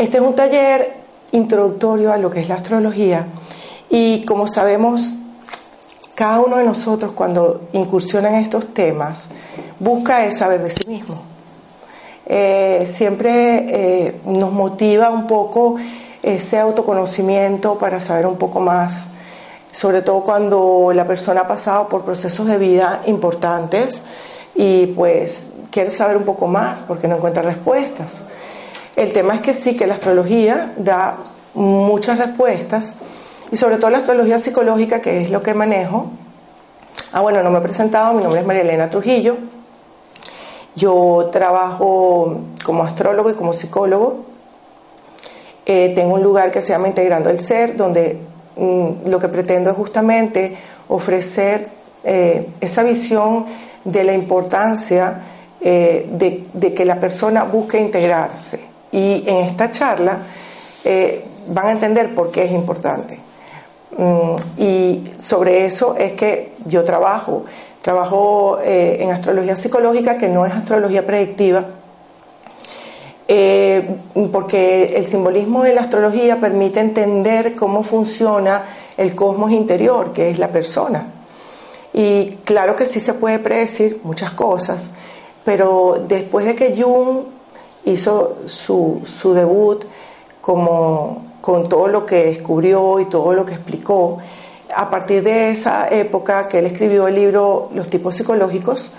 Este es un taller introductorio a lo que es la astrología y como sabemos, cada uno de nosotros cuando incursiona en estos temas busca es saber de sí mismo. Eh, siempre eh, nos motiva un poco ese autoconocimiento para saber un poco más, sobre todo cuando la persona ha pasado por procesos de vida importantes y pues quiere saber un poco más porque no encuentra respuestas. El tema es que sí, que la astrología da muchas respuestas y sobre todo la astrología psicológica, que es lo que manejo. Ah, bueno, no me he presentado, mi nombre es María Elena Trujillo. Yo trabajo como astrólogo y como psicólogo. Eh, tengo un lugar que se llama Integrando el Ser, donde mm, lo que pretendo es justamente ofrecer eh, esa visión de la importancia eh, de, de que la persona busque integrarse y en esta charla eh, van a entender por qué es importante. Mm, y sobre eso es que yo trabajo. Trabajo eh, en astrología psicológica, que no es astrología predictiva, eh, porque el simbolismo de la astrología permite entender cómo funciona el cosmos interior, que es la persona. Y claro que sí se puede predecir muchas cosas, pero después de que Jung hizo su, su debut como, con todo lo que descubrió y todo lo que explicó. A partir de esa época que él escribió el libro Los tipos psicológicos,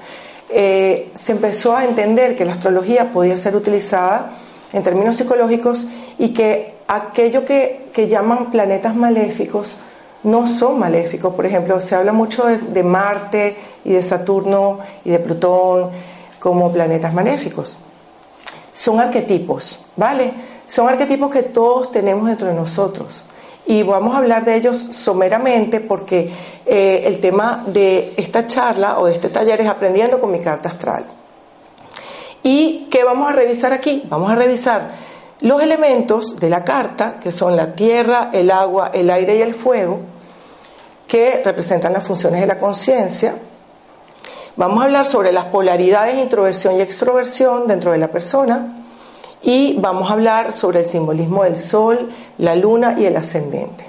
eh, se empezó a entender que la astrología podía ser utilizada en términos psicológicos y que aquello que, que llaman planetas maléficos no son maléficos. Por ejemplo, se habla mucho de, de Marte y de Saturno y de Plutón como planetas maléficos son arquetipos, ¿vale? Son arquetipos que todos tenemos dentro de nosotros. Y vamos a hablar de ellos someramente porque eh, el tema de esta charla o de este taller es aprendiendo con mi carta astral. ¿Y qué vamos a revisar aquí? Vamos a revisar los elementos de la carta, que son la tierra, el agua, el aire y el fuego, que representan las funciones de la conciencia, Vamos a hablar sobre las polaridades de introversión y extroversión dentro de la persona y vamos a hablar sobre el simbolismo del sol, la luna y el ascendente.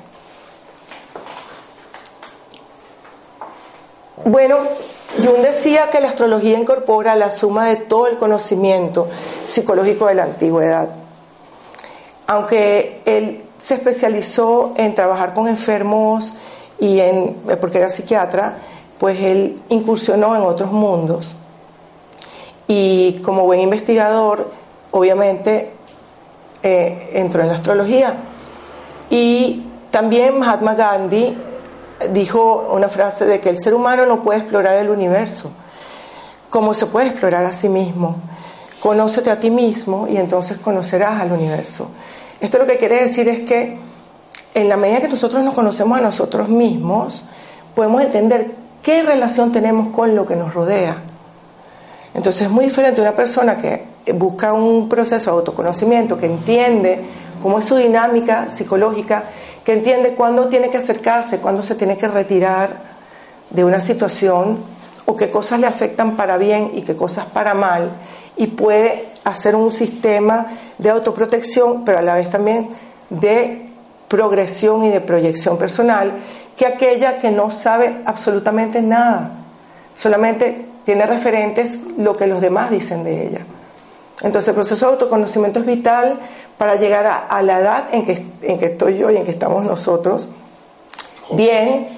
Bueno, Jung decía que la astrología incorpora la suma de todo el conocimiento psicológico de la antigüedad. Aunque él se especializó en trabajar con enfermos y en porque era psiquiatra, pues él incursionó en otros mundos. Y como buen investigador, obviamente eh, entró en la astrología. Y también Mahatma Gandhi dijo una frase de que el ser humano no puede explorar el universo como se puede explorar a sí mismo. Conócete a ti mismo y entonces conocerás al universo. Esto lo que quiere decir es que en la medida que nosotros nos conocemos a nosotros mismos, podemos entender ¿Qué relación tenemos con lo que nos rodea? Entonces es muy diferente una persona que busca un proceso de autoconocimiento, que entiende cómo es su dinámica psicológica, que entiende cuándo tiene que acercarse, cuándo se tiene que retirar de una situación o qué cosas le afectan para bien y qué cosas para mal, y puede hacer un sistema de autoprotección, pero a la vez también de progresión y de proyección personal que aquella que no sabe absolutamente nada, solamente tiene referentes lo que los demás dicen de ella. Entonces el proceso de autoconocimiento es vital para llegar a, la edad en que, en que, estoy yo y en que estamos nosotros, bien,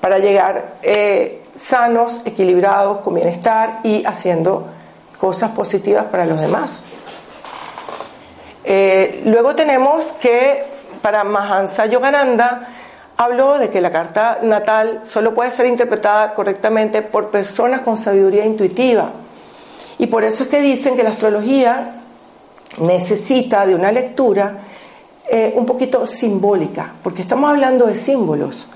para llegar eh, sanos, equilibrados, con bienestar y haciendo cosas positivas para los demás. Eh, luego tenemos que para Mahansa Yogananda habló de que la carta natal solo puede ser interpretada correctamente por personas con sabiduría intuitiva. Y por eso es que dicen que la astrología necesita de una lectura eh, un poquito simbólica, porque estamos hablando de símbolos.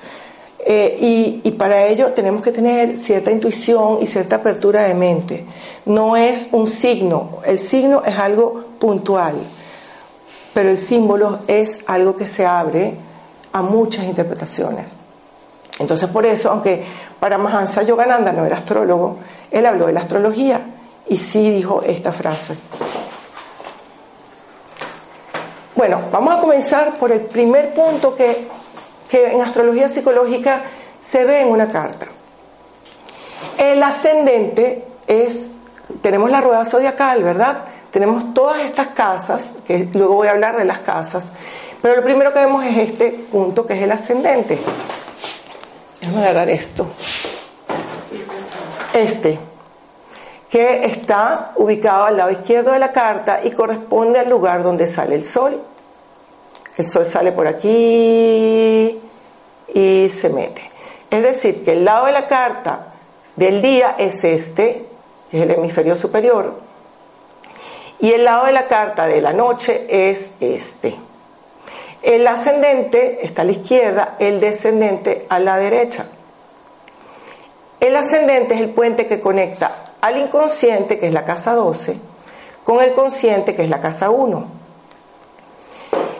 Eh, y, y, para ello tenemos que tener cierta intuición y cierta apertura de mente. No es un signo, el signo es algo puntual, pero el símbolo es algo que se abre a muchas interpretaciones. Entonces por eso, aunque para Mahansa Yogananda no era astrólogo, él habló de la astrología y sí dijo esta frase. Bueno, vamos a comenzar por el primer punto que, que en astrología psicológica se ve en una carta. El ascendente es, tenemos la rueda zodiacal, ¿verdad? Tenemos todas estas casas, que luego voy a hablar de las casas, pero lo primero que vemos es este punto que es el ascendente. A agarrar esto. Este, que está ubicado al lado izquierdo de la carta y corresponde al lugar donde sale el sol. El sol sale por aquí y se mete. Es decir, que el lado de la carta del día es este, que es el hemisferio superior, y el lado de la carta de la noche es este. El ascendente está a la izquierda, el descendente a la derecha. El ascendente es el puente que conecta al inconsciente, que es la casa 12, con el consciente, que es la casa 1.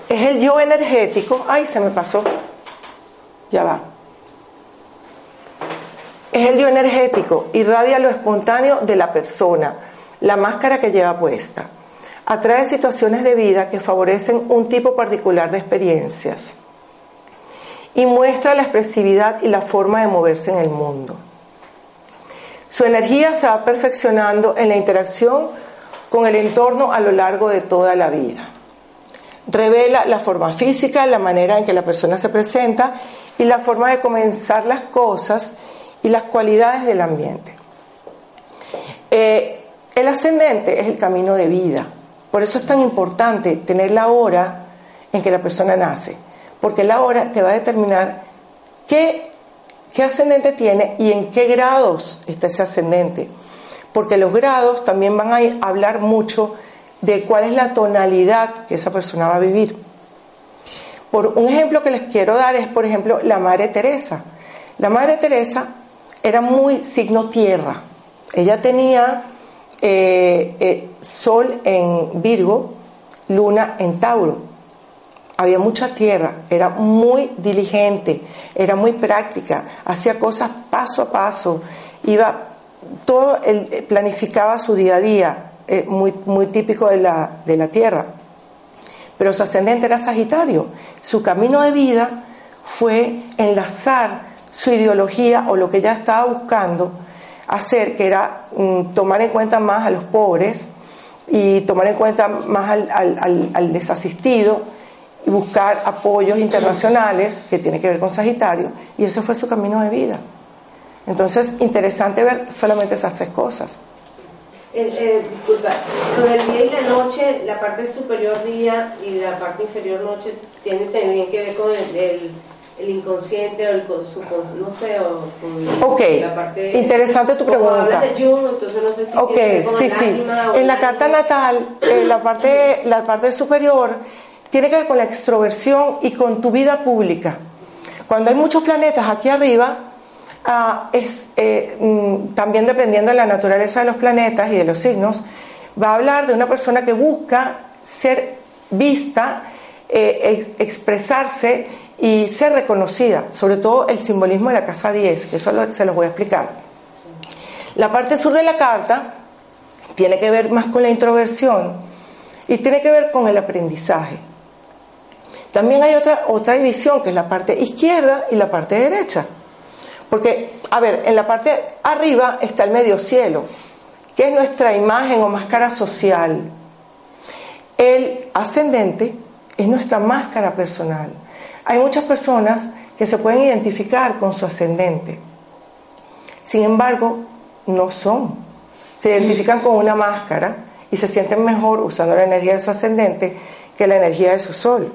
Es el yo energético. Ay, se me pasó. Ya va. Es el yo energético, irradia lo espontáneo de la persona, la máscara que lleva puesta atrae situaciones de vida que favorecen un tipo particular de experiencias y muestra la expresividad y la forma de moverse en el mundo. Su energía se va perfeccionando en la interacción con el entorno a lo largo de toda la vida. Revela la forma física, la manera en que la persona se presenta y la forma de comenzar las cosas y las cualidades del ambiente. Eh, el ascendente es el camino de vida por eso es tan importante tener la hora en que la persona nace, porque la hora te va a determinar qué, ascendente tiene y en qué grados está ese ascendente, porque los grados también van a hablar mucho de cuál es la tonalidad que esa persona va a vivir. Por un ejemplo que les quiero dar es, por ejemplo, la Madre Teresa. La Madre Teresa era muy signo tierra. Ella tenía eh, eh, Sol en Virgo, Luna en Tauro. Había mucha tierra, era muy diligente, era muy práctica, hacía cosas paso a paso, iba todo, el, planificaba su día a día, eh, muy, muy típico de la, de la tierra. Pero su ascendente era Sagitario. Su camino de vida fue enlazar su ideología o lo que ella estaba buscando hacer, que era mm, tomar en cuenta más a los pobres y tomar en cuenta más al, desasistido y buscar apoyos internacionales que tiene que ver con Sagitario, y ese fue su camino de vida. Entonces, interesante ver solamente esas tres cosas. Eh, disculpa, lo del día y la noche, la parte superior día y la parte inferior noche, tiene también que ver con el el inconsciente o el no sé, o con Ok, la parte, interesante tu pregunta. De Jung, entonces no sé si ok, sí, sí. En la carta natal, eh, la, parte, la parte superior tiene que ver con la extroversión y con tu vida pública. Cuando hay muchos planetas aquí arriba, ah, es eh, mm, también dependiendo de la naturaleza de los planetas y de los signos, va a hablar de una persona que busca ser vista, eh, expresarse y ser reconocida, sobre todo el simbolismo de la casa 10, que eso se los voy a explicar. La parte sur de la carta tiene que ver más con la introversión y tiene que ver con el aprendizaje. También hay otra, otra división, que es la parte izquierda y la parte derecha. Porque, a ver, en la parte arriba está el medio cielo, que es nuestra imagen o máscara social. El ascendente es nuestra máscara personal. Hay muchas personas que se pueden identificar con su ascendente. Sin embargo, no son. Se identifican con una máscara y se sienten mejor usando la energía de su ascendente que la energía de su sol.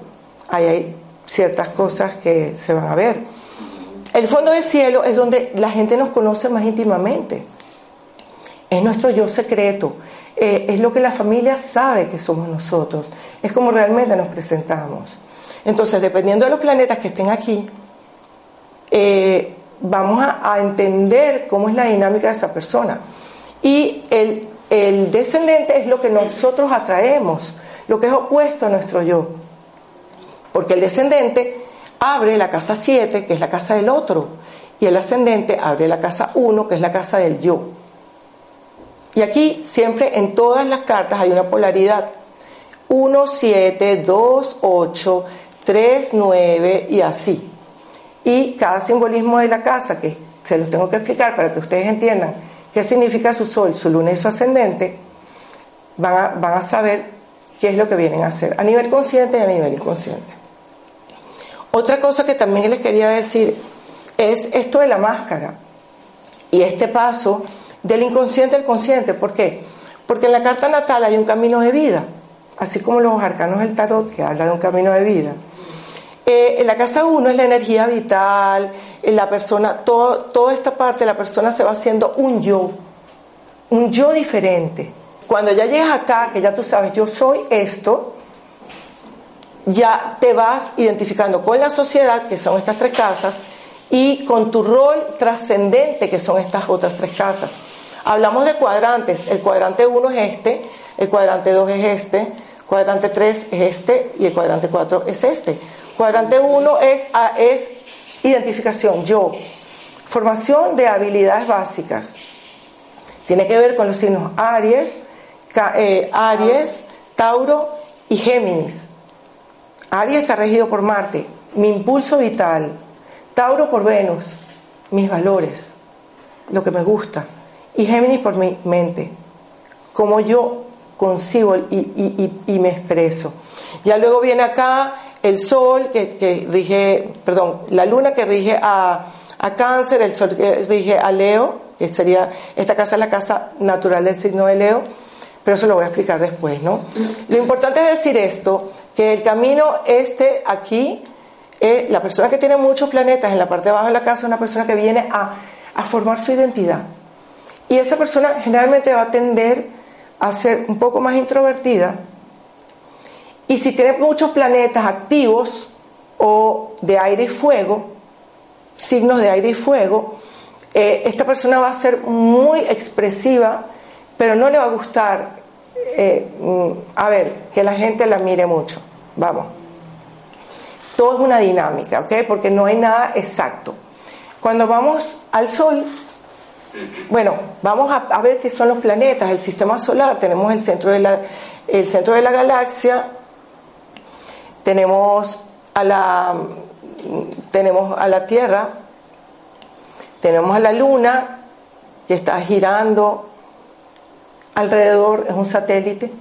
Ahí hay ciertas cosas que se van a ver. El fondo del cielo es donde la gente nos conoce más íntimamente. Es nuestro yo secreto. Eh, es lo que la familia sabe que somos nosotros. Es como realmente nos presentamos. Entonces, dependiendo de los planetas que estén aquí, eh, vamos a, entender cómo es la dinámica de esa persona. Y el, el descendente es lo que nosotros atraemos, lo que es opuesto a nuestro yo. Porque el descendente abre la casa 7, que es la casa del otro, y el ascendente abre la casa 1, que es la casa del yo. Y aquí siempre en todas las cartas hay una polaridad. 1, 7, 2, 8, 3, 9 y así. Y cada simbolismo de la casa, que se los tengo que explicar para que ustedes entiendan qué significa su sol, su luna y su ascendente, van a, van a saber qué es lo que vienen a hacer a nivel consciente y a nivel inconsciente. Otra cosa que también les quería decir es esto de la máscara y este paso del inconsciente al consciente. ¿Por qué? Porque en la carta natal hay un camino de vida, así como los arcanos del tarot que habla de un camino de vida. Eh, en la casa 1 es la energía vital, en la persona, todo, toda esta parte, la persona se va haciendo un yo, un yo diferente. Cuando ya llegas acá, que ya tú sabes, yo soy esto, ya te vas identificando con la sociedad, que son estas tres casas, y con tu rol trascendente, que son estas otras tres casas. Hablamos de cuadrantes, el cuadrante 1 es este, el cuadrante 2 es este, cuadrante 3 es este y el cuadrante 4 es este. Cuadrante 1 es, es identificación, yo, formación de habilidades básicas. Tiene que ver con los signos Aries, eh, Aries, Tauro y Géminis. Aries está regido por Marte, mi impulso vital. Tauro por Venus, mis valores, lo que me gusta. Y Géminis por mi mente, cómo yo consigo y, me expreso. Ya luego viene acá el Sol que, rige, perdón, la Luna que rige a, a Cáncer, el Sol que rige a Leo, que sería, esta casa es la casa natural del signo de Leo, pero eso lo voy a explicar después, ¿no? Lo importante es decir esto, que el camino este aquí, eh, la persona que tiene muchos planetas en la parte de abajo de la casa es una persona que viene a, a formar su identidad. Y esa persona generalmente va a tender a ser un poco más introvertida. Y si tiene muchos planetas activos o de aire y fuego, signos de aire y fuego, eh, esta persona va a ser muy expresiva, pero no le va a gustar, eh, mm, a ver, que la gente la mire mucho. Vamos. Todo es una dinámica, ¿ok? Porque no hay nada exacto. Cuando vamos al Sol, bueno, vamos a, ver qué son los planetas, el sistema solar. Tenemos el centro de la, el centro de la galaxia, tenemos a la, tenemos a la Tierra, tenemos a la Luna, que está girando alrededor, es un satélite,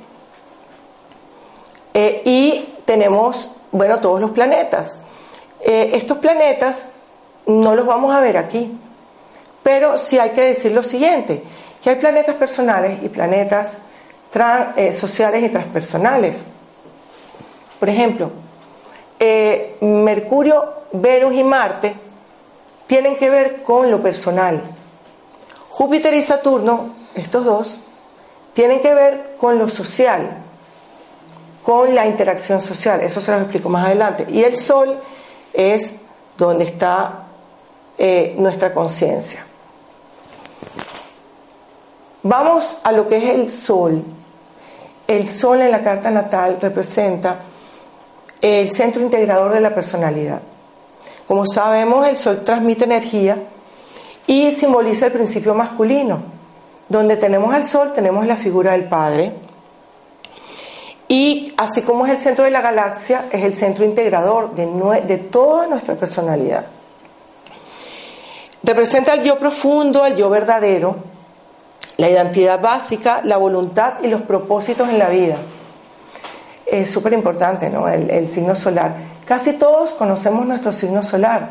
eh, y tenemos, bueno, todos los planetas. Eh, estos planetas no los vamos a ver aquí, pero sí hay que decir lo siguiente, que hay planetas personales y planetas eh, sociales y transpersonales. Por ejemplo, eh, Mercurio, Venus y Marte tienen que ver con lo personal. Júpiter y Saturno, estos dos, tienen que ver con lo social, con la interacción social. Eso se lo explico más adelante. Y el sol es donde está eh, nuestra conciencia. Vamos a lo que es el sol. El sol en la carta natal representa el centro integrador de la personalidad. Como sabemos, el sol transmite energía y simboliza el principio masculino. Donde tenemos al sol, tenemos la figura del padre, y así como es el centro de la galaxia, es el centro integrador de, toda nuestra personalidad. Representa al yo profundo, al yo verdadero, la identidad básica, la voluntad y los propósitos en la vida. Es súper importante, ¿no? El, el, signo solar. Casi todos conocemos nuestro signo solar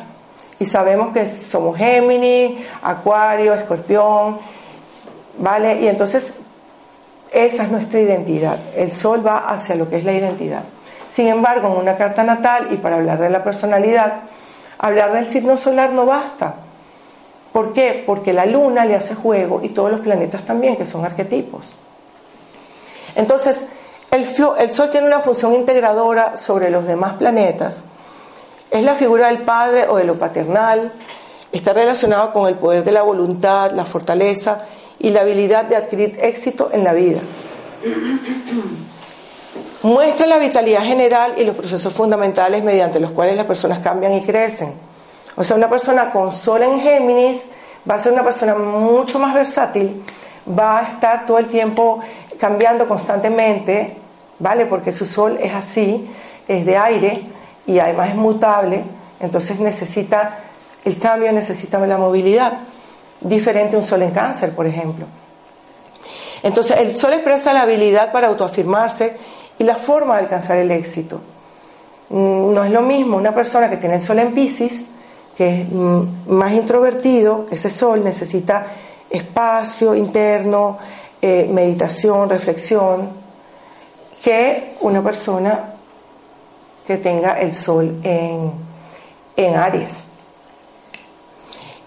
y sabemos que somos Géminis, Acuario, Escorpión, ¿vale? Y entonces esa es nuestra identidad. El sol va hacia lo que es la identidad. Sin embargo, en una carta natal y para hablar de la personalidad, hablar del signo solar no basta. ¿Por qué? Porque la luna le hace juego y todos los planetas también, que son arquetipos. Entonces, el, Sol tiene una función integradora sobre los demás planetas. Es la figura del padre o de lo paternal. Está relacionado con el poder de la voluntad, la fortaleza y la habilidad de adquirir éxito en la vida. Muestra la vitalidad general y los procesos fundamentales mediante los cuales las personas cambian y crecen. O sea, una persona con sol en Géminis va a ser una persona mucho más versátil, va a estar todo el tiempo cambiando constantemente, ¿vale? Porque su sol es así, es de aire y además es mutable, entonces necesita el cambio, necesita la movilidad, diferente a un sol en cáncer, por ejemplo. Entonces, el sol expresa la habilidad para autoafirmarse y la forma de alcanzar el éxito. Mm, no es lo mismo una persona que tiene el sol en Pisces, que es mm, más introvertido, ese sol necesita espacio interno, eh, meditación, reflexión, que una persona que tenga el sol en, en Aries.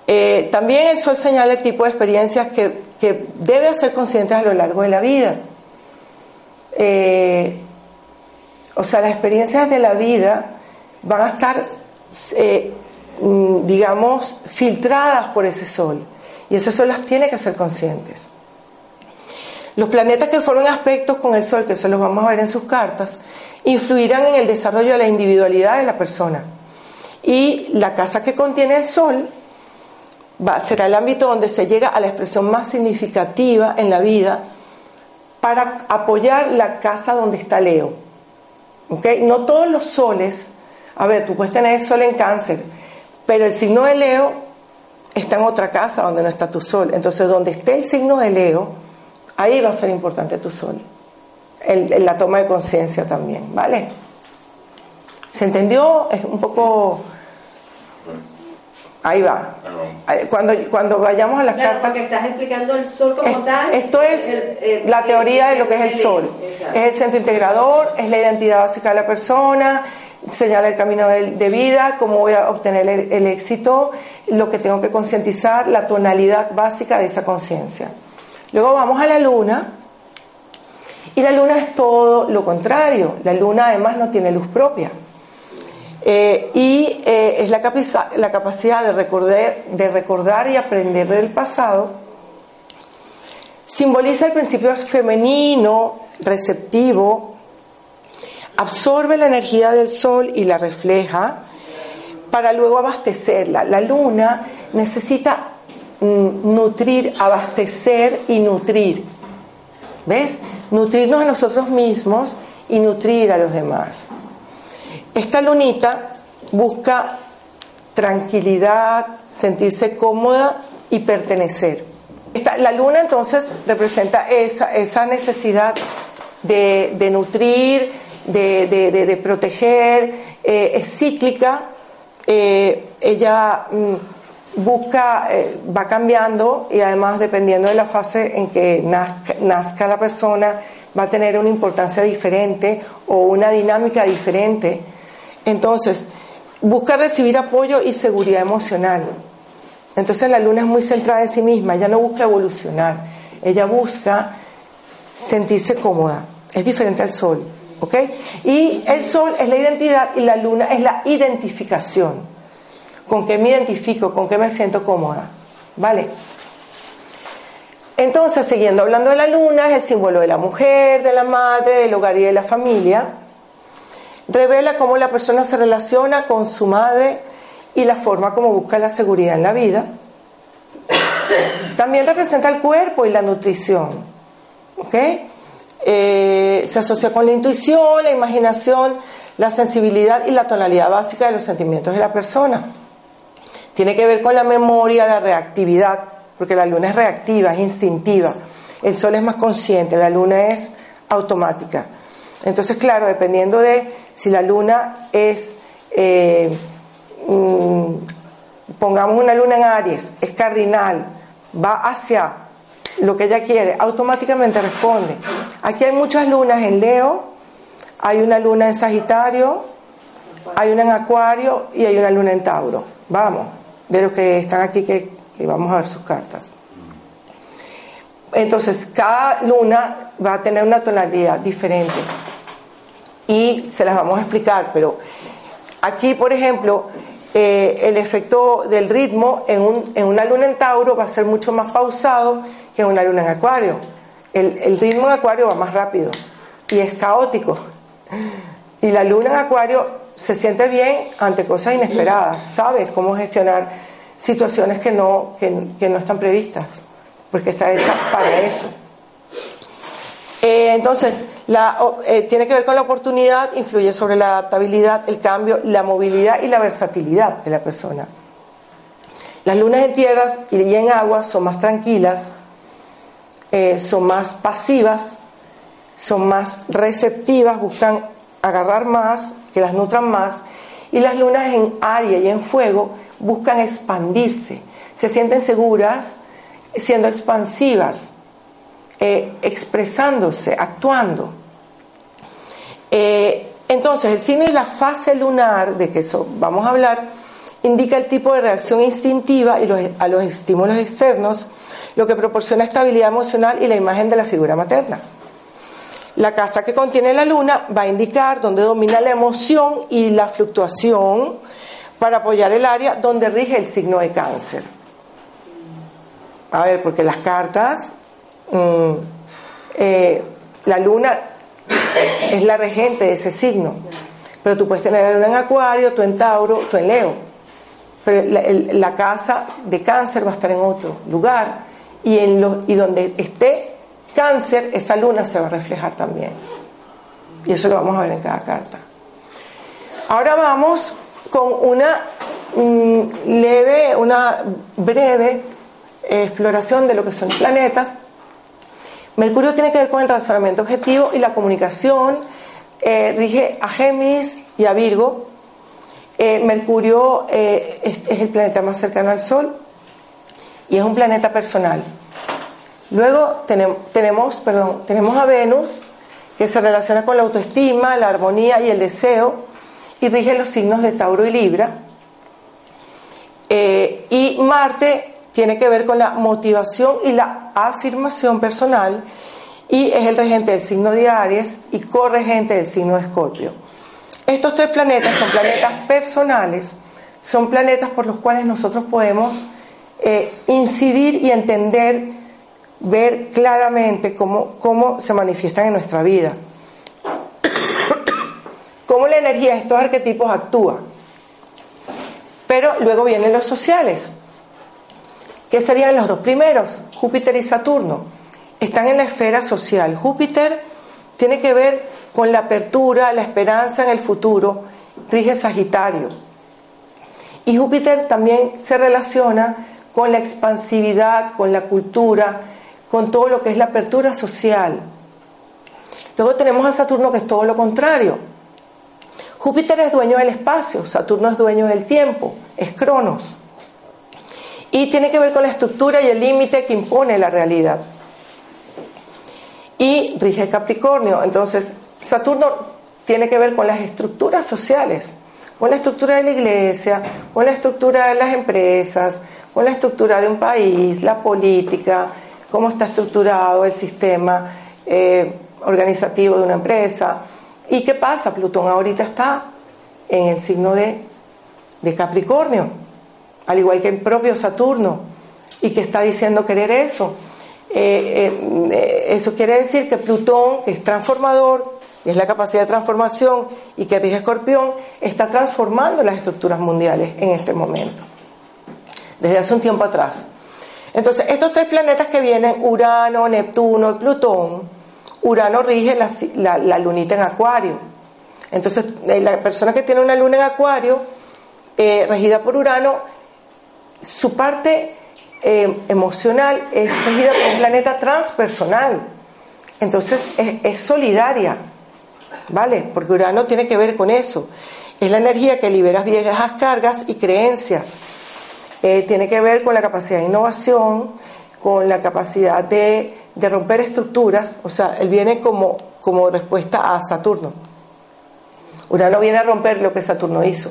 Eh, también el sol señala el tipo de experiencias que, que debe hacer conscientes a lo largo de la vida. Eh, o sea, las experiencias de la vida van a estar, eh, mm, digamos, filtradas por ese sol. Y ese sol las tiene que hacer conscientes. Los planetas que forman aspectos con el sol, que se los vamos a ver en sus cartas, influirán en el desarrollo de la individualidad de la persona. Y la casa que contiene el sol va, será el ámbito donde se llega a la expresión más significativa en la vida para apoyar la casa donde está Leo. ¿Okay? No todos los soles, a ver, tú puedes tener el sol en cáncer, pero el signo de Leo está en otra casa donde no está tu sol. Entonces, donde esté el signo de Leo, ahí va a ser importante tu sol. En, la toma de conciencia también, ¿vale? ¿Se entendió? Es un poco Ahí va. Cuando, cuando vayamos a las claro, cartas. Porque estás explicando el sol como tal. Esto es la teoría de lo que es el sol. Es el centro integrador, es la identidad básica de la persona, señala el camino de, vida, cómo voy a obtener el, el éxito, lo que tengo que concientizar, la tonalidad básica de esa conciencia. Luego vamos a la luna. Y la luna es todo lo contrario. La luna además no tiene luz propia. Eh, y eh, es la, capacidad de recordar, de recordar y aprender del pasado. Simboliza el principio femenino, receptivo, absorbe la energía del sol y la refleja para luego abastecerla. La luna necesita nutrir, abastecer y nutrir. ¿Ves? Nutrirnos a nosotros mismos y nutrir a los demás. Esta lunita busca tranquilidad, sentirse cómoda y pertenecer. la luna entonces representa esa, esa necesidad de, nutrir, de, proteger, eh, es cíclica, eh, ella mm, busca, eh, va cambiando y además dependiendo de la fase en que nazca la persona, va a tener una importancia diferente o una dinámica diferente. Entonces, busca recibir apoyo y seguridad emocional. Entonces la luna es muy centrada en sí misma, ella no busca evolucionar, ella busca sentirse cómoda, es diferente al sol, ¿ok? Y el sol es la identidad y la luna es la identificación, con qué me identifico, con qué me siento cómoda, ¿vale? Entonces, siguiendo hablando de la luna, es el símbolo de la mujer, de la madre, del hogar y de la familia revela cómo la persona se relaciona con su madre y la forma como busca la seguridad en la vida. También representa el cuerpo y la nutrición. Eh, se asocia con la intuición, la imaginación, la sensibilidad y la tonalidad básica de los sentimientos de la persona. Tiene que ver con la memoria, la reactividad, porque la luna es reactiva, es instintiva. El sol es más consciente, la luna es automática. Entonces, claro, dependiendo de si la luna es, eh, mm, pongamos una luna en Aries, es cardinal, va hacia lo que ella quiere, automáticamente responde. Aquí hay muchas lunas en Leo, hay una luna en Sagitario, hay una en Acuario y hay una luna en Tauro. Vamos, de los que están aquí que, vamos a ver sus cartas. Entonces, cada luna va a tener una tonalidad diferente y se las vamos a explicar, pero aquí, por ejemplo, eh, el efecto del ritmo en, un, en, una luna en Tauro va a ser mucho más pausado que en una luna en Acuario. El, ritmo en Acuario va más rápido y es caótico. Y la luna en Acuario se siente bien ante cosas inesperadas, sabes cómo gestionar situaciones que no, que, no están previstas, porque está hecha para eso. Eh, entonces, eh, tiene que ver con la oportunidad, influye sobre la adaptabilidad, el cambio, la movilidad y la versatilidad de la persona. Las lunas en tierras y en agua son más tranquilas, eh, son más pasivas, son más receptivas, buscan agarrar más, que las nutran más, y las lunas en aire y en fuego buscan expandirse, se sienten seguras siendo expansivas, eh, expresándose, actuando. Eh, entonces, el signo y la fase lunar, de que eso vamos a hablar, indica el tipo de reacción instintiva y a los estímulos externos, lo que proporciona estabilidad emocional y la imagen de la figura materna. La casa que contiene la luna va a indicar dónde domina la emoción y la fluctuación para apoyar el área donde rige el signo de cáncer. A ver, porque las cartas Mm, eh, la luna es la regente de ese signo. Pero tú puedes tener la luna en Acuario, tú en Tauro, tú en Leo. Pero la, casa de cáncer va a estar en otro lugar. Y, en y donde esté cáncer, esa luna se va a reflejar también. Y eso lo vamos a ver en cada carta. Ahora vamos con una mm, leve, una breve exploración de lo que son planetas Mercurio tiene que ver con el razonamiento objetivo y la comunicación, eh, rige a Géminis y a Virgo. Eh, Mercurio eh, es, el planeta más cercano al Sol y es un planeta personal. Luego tenemos, perdón, tenemos a Venus, que se relaciona con la autoestima, la armonía y el deseo, y rige los signos de Tauro y Libra. y Marte tiene que ver con la motivación y la afirmación personal y es el regente del signo de Aries y corregente del signo de Escorpio. Estos tres planetas son planetas personales, son planetas por los cuales nosotros podemos eh, incidir y entender, ver claramente cómo, cómo se manifiestan en nuestra vida, cómo la energía de estos arquetipos actúa. Pero luego vienen los sociales, ¿Qué serían los dos primeros? Júpiter y Saturno. Están en la esfera social. Júpiter tiene que ver con la apertura, la esperanza en el futuro, rige Sagitario. Y Júpiter también se relaciona con la expansividad, con la cultura, con todo lo que es la apertura social. Luego tenemos a Saturno que es todo lo contrario. Júpiter es dueño del espacio, Saturno es dueño del tiempo, es Cronos y tiene que ver con la estructura y el límite que impone la realidad. Y rige Capricornio, entonces Saturno tiene que ver con las estructuras sociales, con la estructura de la iglesia, con la estructura de las empresas, con la estructura de un país, la política, cómo está estructurado el sistema eh, organizativo de una empresa. ¿Y qué pasa? Plutón ahorita está en el signo de, Capricornio al igual que el propio Saturno, y que está diciendo querer eso. Eh, eh, eso quiere decir que Plutón, que es transformador, es la capacidad de transformación y que rige Escorpión, está transformando las estructuras mundiales en este momento, desde hace un tiempo atrás. Entonces, estos tres planetas que vienen, Urano, Neptuno y Plutón, Urano rige la, la lunita en Acuario. Entonces, eh, la persona que tiene una luna en Acuario, regida por Urano, su parte eh, emocional es regida por un planeta transpersonal. Entonces es, solidaria, ¿vale? Porque Urano tiene que ver con eso. Es la energía que libera viejas cargas y creencias. Eh, tiene que ver con la capacidad de innovación, con la capacidad de, romper estructuras. O sea, él viene como, como respuesta a Saturno. Urano viene a romper lo que Saturno hizo.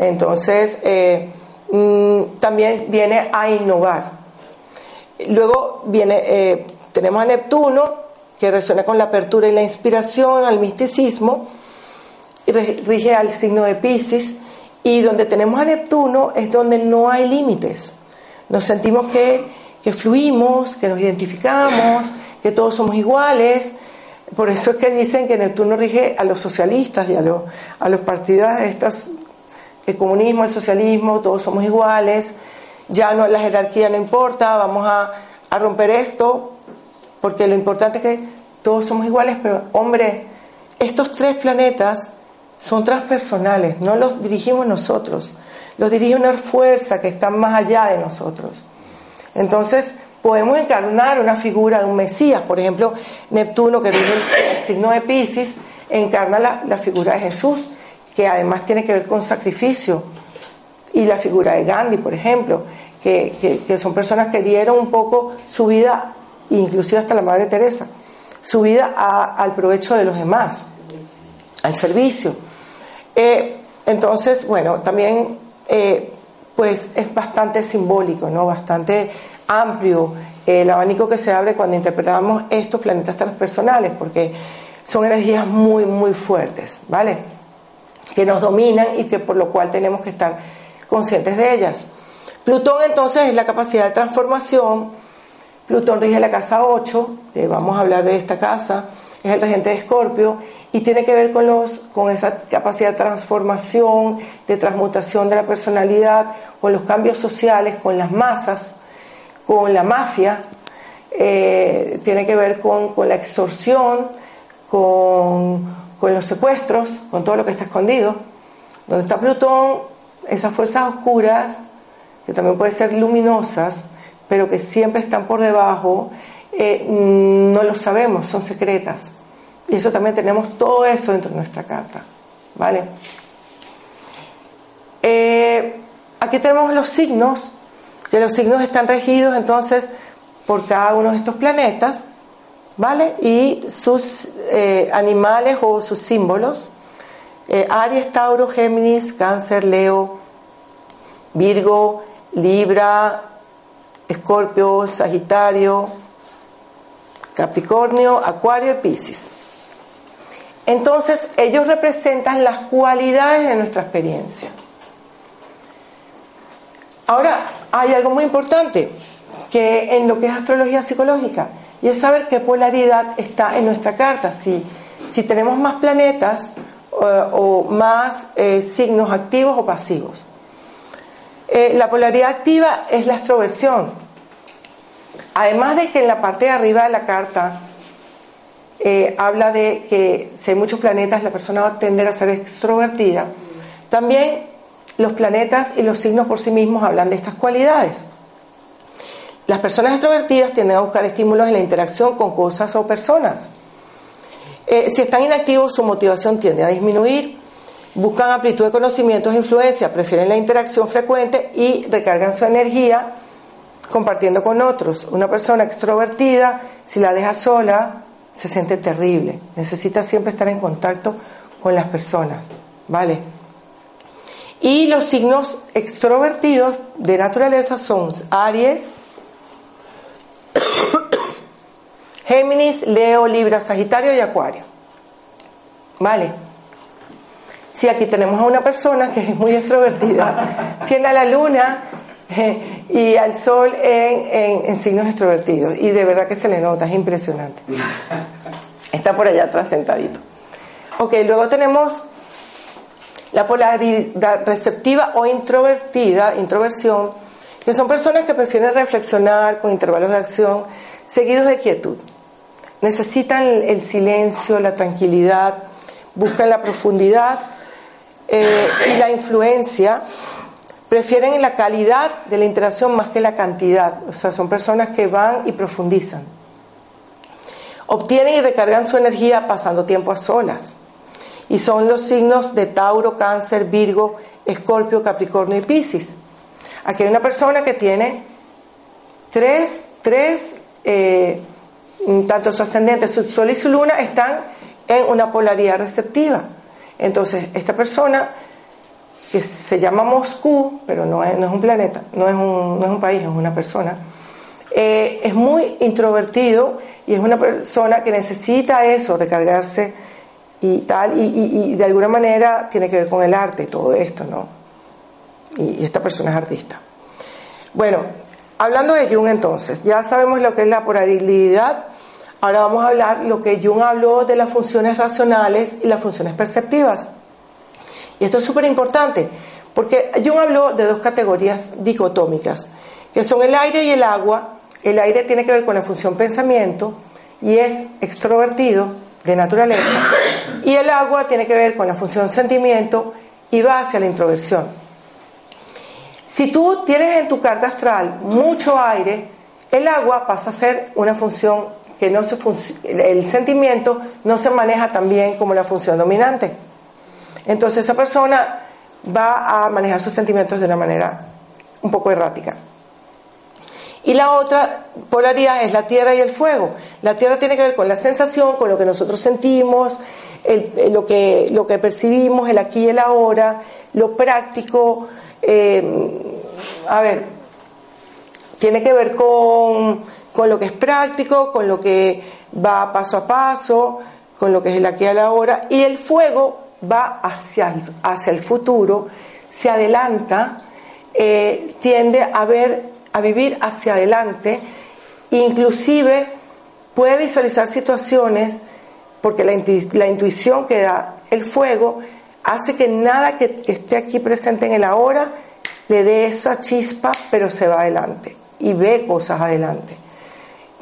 Entonces, eh, mm, también viene a innovar. Luego viene, eh, tenemos a Neptuno, que resuena con la apertura y la inspiración, al misticismo, y rige al signo de Pisces, y donde tenemos a Neptuno es donde no hay límites. Nos sentimos que, que fluimos, que nos identificamos, que todos somos iguales. Por eso es que dicen que Neptuno rige a los socialistas y a, los, a los partidos estas, el comunismo, el socialismo, todos somos iguales, ya no la jerarquía no importa, vamos a, a romper esto, porque lo importante es que todos somos iguales, pero hombre, estos tres planetas son transpersonales, no los dirigimos nosotros, los dirige una fuerza que está más allá de nosotros. Entonces, podemos encarnar una figura de un Mesías, por ejemplo, Neptuno, que rige el signo de Pisces, encarna la, figura de Jesús, que además tiene que ver con sacrificio, y la figura de Gandhi, por ejemplo, que, que son personas que dieron un poco su vida inclusive hasta la Madre Teresa, su vida al provecho de los demás, al servicio. Eh, entonces, bueno, también eh, pues es bastante simbólico, ¿no? bastante amplio el abanico que se abre cuando interpretamos estos planetas transpersonales, porque son energías muy, muy fuertes, ¿vale? Que nos dominan y que por lo cual tenemos que estar conscientes de ellas. Plutón entonces es la capacidad de transformación, Plutón rige la casa 8, vamos a hablar de esta casa, es el regente de Escorpio y tiene que ver con, los, con esa capacidad de transformación, de transmutación de la personalidad, con los cambios sociales, con las masas, con la mafia, eh, tiene que ver con, la extorsión, con, con los secuestros, con todo lo que está escondido. Donde está Plutón, esas fuerzas oscuras, que también pueden ser luminosas, pero que siempre están por debajo, eh, no lo sabemos, son secretas. Y eso también tenemos todo eso dentro de nuestra carta. ¿Vale? Eh, aquí tenemos los signos, que los signos están regidos entonces por cada uno de estos planetas, ¿vale? Y sus eh, animales o sus símbolos. Aries, Tauro, Géminis, Cáncer, Leo, Virgo, Libra, Escorpio, Sagitario, Capricornio, Acuario y Piscis. Entonces, ellos representan las cualidades de nuestra experiencia. Ahora, hay algo muy importante que en lo que es astrología psicológica, y es saber qué polaridad está en nuestra carta. Si, si tenemos más planetas eh, o más eh, signos activos o pasivos. Eh, la polaridad activa es la extroversión. Además de que en la parte de arriba de la carta eh, habla de que si hay muchos planetas la persona va a tender a ser extrovertida, también los planetas y los signos por sí mismos hablan de estas cualidades. Las personas extrovertidas tienden a buscar estímulos en la interacción con cosas o personas. Eh, si están inactivos, su motivación tiende a disminuir buscan amplitud de conocimientos e influencia, prefieren la interacción frecuente y recargan su energía compartiendo con otros. Una persona extrovertida, si la deja sola, se siente terrible. Necesita siempre estar en contacto con las personas, ¿vale? Y los signos extrovertidos de naturaleza son Aries, Géminis, Leo, Libra, Sagitario y Acuario. ¿Vale? Si aquí tenemos a una persona que es muy extrovertida, tiene a la luna y al sol en, signos extrovertidos, y de verdad que se le nota, es impresionante. Está por allá atrás sentadito. Ok, luego tenemos la polaridad receptiva o introvertida, introversión, que son personas que prefieren reflexionar con intervalos de acción seguidos de quietud. Necesitan el silencio, la tranquilidad, buscan la profundidad eh, y la influencia prefieren la calidad de la interacción más que la cantidad. O sea, son personas que van y profundizan. Obtienen y recargan su energía pasando tiempo a solas. Y son los signos de Tauro, Cáncer, Virgo, Escorpio, Capricornio y Piscis. Aquí hay una persona que tiene tres, tres eh, tanto su ascendente, su sol y su luna están en una polaridad receptiva Entonces, esta persona que se llama Moscú, pero no es, no es un planeta, no es un, no es un país, es una persona, eh, es muy introvertido y es una persona que necesita eso, recargarse y tal, y, de alguna manera tiene que ver con el arte, todo esto, ¿no? Y, esta persona es artista. Bueno, hablando de Jung entonces, ya sabemos lo que es la polaridad, ahora vamos a hablar lo que Jung habló de las funciones racionales y las funciones perceptivas. Y esto es súper importante, porque Jung habló de dos categorías dicotómicas, que son el aire y el agua. El aire tiene que ver con la función pensamiento y es extrovertido de naturaleza, y el agua tiene que ver con la función sentimiento y va hacia la introversión. Si tú tienes en tu carta astral mucho aire, el agua pasa a ser una función que no se el sentimiento no se maneja tan bien como la función dominante. Entonces esa persona va a manejar sus sentimientos de una manera un poco errática. Y la otra polaridad es la tierra y el fuego. La tierra tiene que ver con la sensación, con lo que nosotros sentimos, lo, que, lo que percibimos, el aquí y el ahora, lo práctico. Eh, a ver, tiene que ver con, con, lo que es práctico, con lo que va paso a paso, con lo que es el aquí y el ahora. Y el fuego va hacia el, hacia el futuro, se adelanta, eh, tiende a ver a vivir hacia adelante, inclusive puede visualizar situaciones, porque la, intuición que da el fuego hace que nada que, esté aquí presente en el ahora le dé esa chispa, pero se va adelante y ve cosas adelante.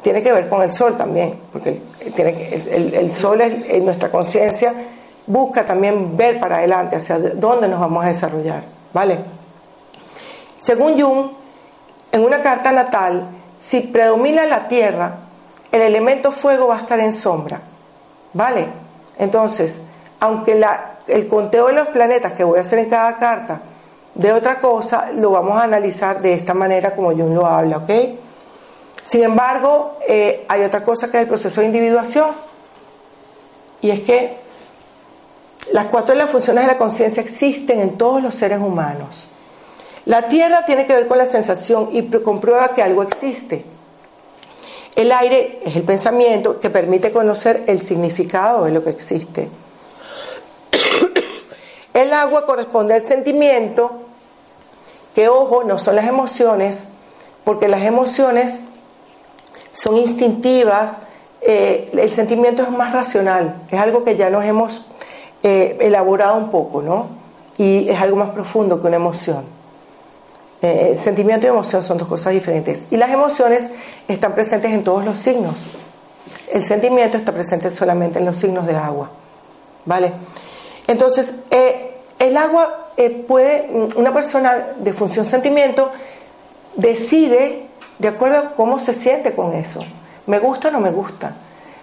Tiene que ver con el sol también, porque tiene el, sol es nuestra conciencia, busca también ver para adelante, hacia dónde nos vamos a desarrollar. ¿Vale? Según Jung, en una carta natal, si predomina la tierra, el elemento fuego va a estar en sombra. ¿Vale? Entonces, aunque el conteo de los planetas que voy a hacer en cada carta de otra cosa, lo vamos a analizar de esta manera como Jung lo habla, ¿ok? Sin embargo, eh, hay otra cosa que es el proceso de individuación, y es que las cuatro de las funciones de la conciencia existen en todos los seres humanos. La tierra tiene que ver con la sensación y comprueba que algo existe. El aire es el pensamiento que permite conocer el significado de lo que existe. El agua corresponde al sentimiento, que ojo, no son las emociones, porque las emociones son instintivas, eh, el sentimiento es más racional, es algo que ya nos hemos eh, elaborado un poco, ¿no? Y es algo más profundo que una emoción. Eh, sentimiento y emoción son dos cosas diferentes. Y las emociones están presentes en todos los signos. El sentimiento está presente solamente en los signos de agua. ¿Vale? Entonces, eh, el agua eh, puede, una persona de función sentimiento decide de acuerdo a cómo se siente con eso. ¿Me gusta o no me gusta?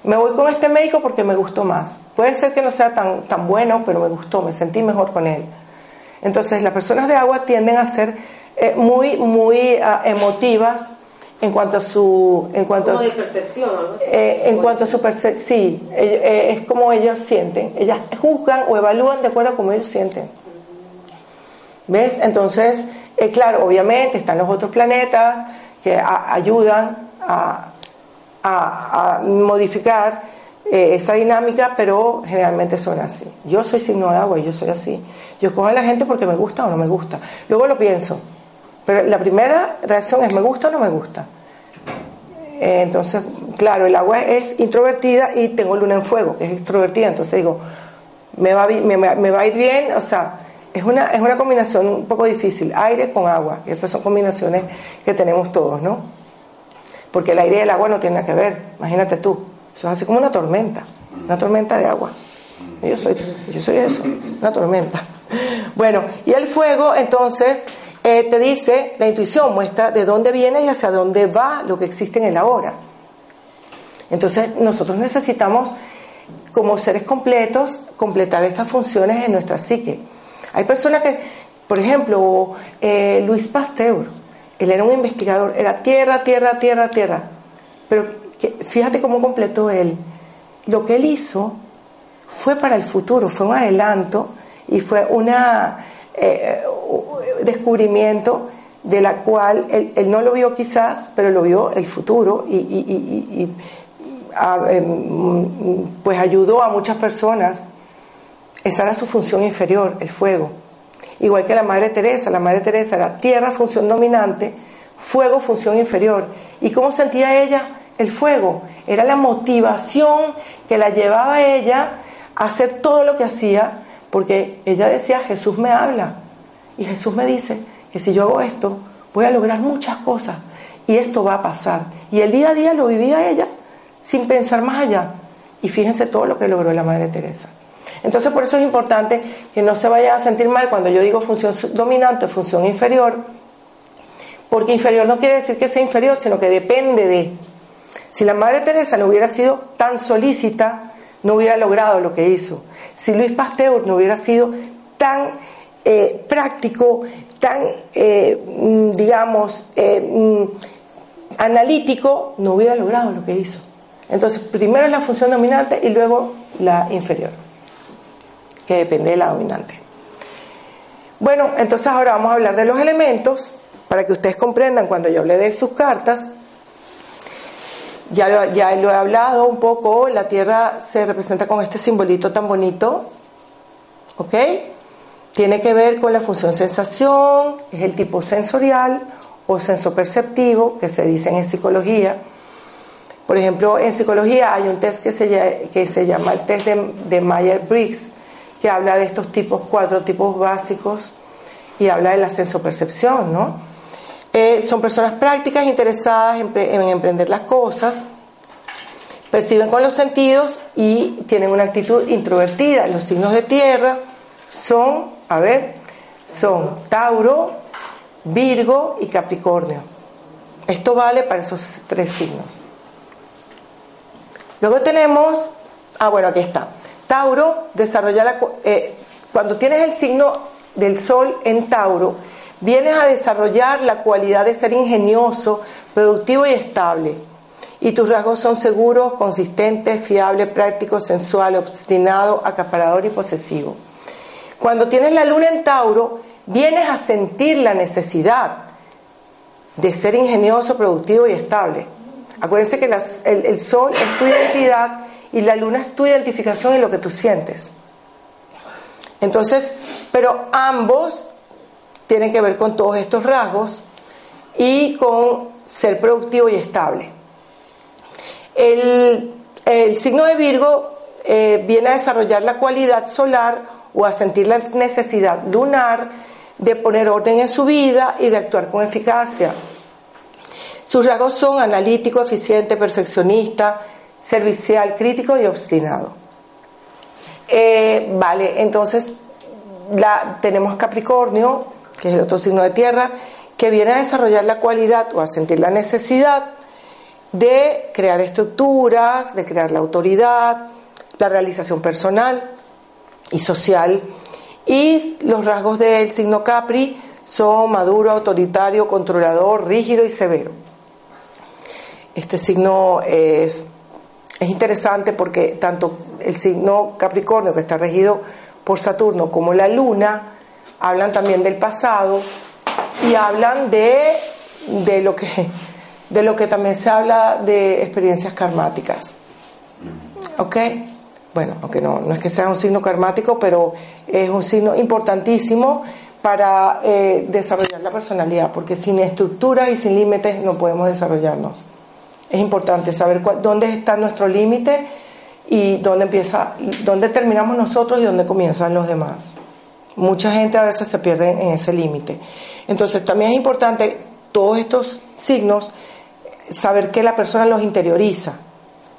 Me voy con este médico porque me gustó más. Puede ser que no sea tan, tan bueno, pero me gustó, me sentí mejor con él. Entonces, las personas de agua tienden a ser eh, muy, muy ah, emotivas en cuanto a su en cuanto como de percepción eh, en cuanto a su percepción sí eh, es como ellos sienten ellas juzgan o evalúan de acuerdo a cómo ellos sienten ves entonces claro obviamente están los otros planetas que ayudan a, a, a modificar esa dinámica, pero generalmente son así. Yo soy signo de agua y yo soy así. Yo escojo a la gente porque me gusta o no me gusta. Luego lo pienso. Pero la primera reacción es ¿me gusta o no me gusta? Eh, entonces, claro, el agua es introvertida y tengo luna en fuego, que es extrovertida. Entonces digo, me va, me, me va a ir bien, o sea, es una, es una combinación un poco difícil, aire con agua, esas son combinaciones que tenemos todos, ¿no? Porque el aire y el agua no tienen nada que ver, imagínate tú, eso es así como una tormenta, una tormenta de agua. Yo soy, yo soy eso, una tormenta. Bueno, y el fuego, entonces, eh, te dice, la intuición muestra de dónde viene y hacia dónde va lo que existe en el ahora. Entonces nosotros necesitamos, como seres completos, completar estas funciones en nuestra psique. Hay personas que, por ejemplo, eh, Luis Pasteur, él era un investigador, era tierra, tierra, tierra, tierra. Pero fíjate cómo completó él. Lo que él hizo fue para el futuro, fue un adelanto y fue un eh, descubrimiento de la cual él, no lo vio quizás, pero lo vio el futuro y, em, pues ayudó a muchas personas. Esa era su función inferior, el fuego. Igual que la Madre Teresa, la Madre Teresa era tierra, función dominante, fuego, función inferior. ¿Y cómo sentía ella el fuego? Era la motivación que la llevaba a ella a hacer todo lo que hacía, porque ella decía, Jesús me habla. Y Jesús me dice, que si yo hago esto, voy a lograr muchas cosas y esto va a pasar. Y el día a día lo vivía ella sin pensar más allá. Y fíjense todo lo que logró la Madre Teresa. Entonces por eso es importante que no se vaya a sentir mal cuando yo digo función dominante función inferior, porque inferior no quiere decir que sea inferior, sino que depende de. Si la Madre Teresa no hubiera sido tan solícita, no hubiera logrado lo que hizo. Si Luis Pasteur no hubiera sido tan eh, práctico, tan, eh, mm, digamos, eh, mm, analítico, no hubiera logrado lo que hizo. Entonces, primero es la función dominante y luego la inferior, que depende de la dominante. Bueno, entonces ahora vamos a hablar de los elementos para que ustedes comprendan cuando yo hablé de sus cartas. Ya ya lo he hablado un poco, la Tierra se representa con este simbolito tan bonito, ¿ok? Tiene que ver con la función sensación, es el tipo sensorial o sensoperceptivo que se dicen en psicología. Por ejemplo, en psicología hay un test que se, que se llama el test de, de Mayer-Briggs, que habla de estos tipos, cuatro tipos básicos, y habla de la sensopercepción, ¿no? Eh, son personas prácticas, interesadas en, en emprender las cosas, perciben con los sentidos y tienen una actitud introvertida. Los signos de tierra son a ver, son Tauro, Virgo y Capricornio. Esto vale para esos tres signos. Luego tenemos, ah bueno, aquí está. Tauro desarrolla la, eh, cuando tienes el signo del Sol en Tauro, vienes a desarrollar la cualidad de ser ingenioso, productivo y estable. Y tus rasgos son seguros, consistentes, fiable, práctico, sensual, obstinado, acaparador y posesivo. Cuando tienes la luna en Tauro, vienes a sentir la necesidad de ser ingenioso, productivo y estable. Acuérdense que el, sol es tu identidad y la luna es tu identificación y lo que tú sientes. Entonces, pero ambos tienen que ver con todos estos rasgos y con ser productivo y estable. El, signo de Virgo eh, viene a desarrollar la cualidad solar o a sentir la necesidad lunar de poner orden en su vida y de actuar con eficacia. Sus rasgos son analítico, eficiente, perfeccionista, servicial, crítico y obstinado. Eh, vale, entonces la, tenemos Capricornio, que es el otro signo de tierra, que viene a desarrollar la cualidad o a sentir la necesidad de crear estructuras, de crear la autoridad, la realización personal y social. Y los rasgos del signo Capri son maduro, autoritario, controlador, rígido y severo. Este signo es, es interesante porque tanto el signo Capricornio, que está regido por Saturno, como la Luna, hablan también del pasado y hablan de, de, lo, que, de lo que también se habla de experiencias karmáticas. ¿Ok? bueno, aunque no, no es que sea un signo karmático, pero es un signo importantísimo para eh, desarrollar la personalidad, porque sin estructuras y sin límites no podemos desarrollarnos. Es importante saber dónde está nuestro límite y dónde empieza, dónde terminamos nosotros y dónde comienzan los demás. Mucha gente a veces se pierde en ese límite. Entonces también es importante todos estos signos saber que la persona los interioriza,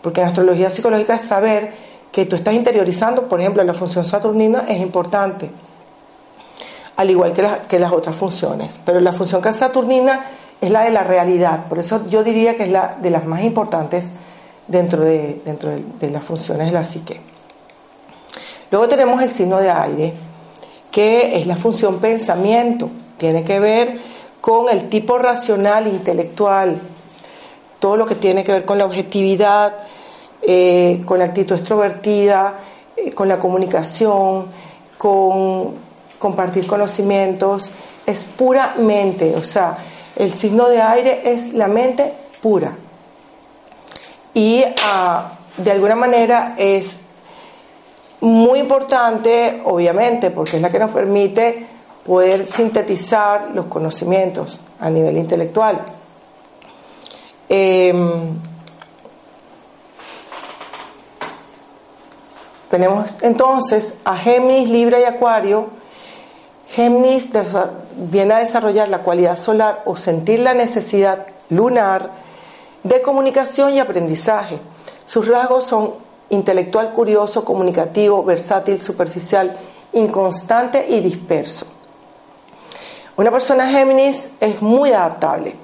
porque en astrología psicológica es saber que tú estás interiorizando, por ejemplo, la función saturnina es importante, al igual que, que las otras funciones. Pero la función saturnina es la de la realidad, por eso yo diría que es la de las más importantes dentro de, dentro de, las funciones de la psique. Luego tenemos el signo de aire, que es la función pensamiento, tiene que ver con el tipo racional, intelectual, todo lo que tiene que ver con la objetividad, eh, con la actitud extrovertida, eh, con la comunicación, con compartir conocimientos, es puramente, o sea, el signo de aire es la mente pura. Y ah, de alguna manera es muy importante, obviamente, porque es la que nos permite poder sintetizar los conocimientos a nivel intelectual. Em, tenemos entonces a Géminis, Libra y Acuario. Géminis viene a desarrollar la cualidad solar o sentir la necesidad lunar de comunicación y aprendizaje. Sus rasgos son intelectual, curioso, comunicativo, versátil, superficial, inconstante y disperso. Una persona Géminis es muy adaptable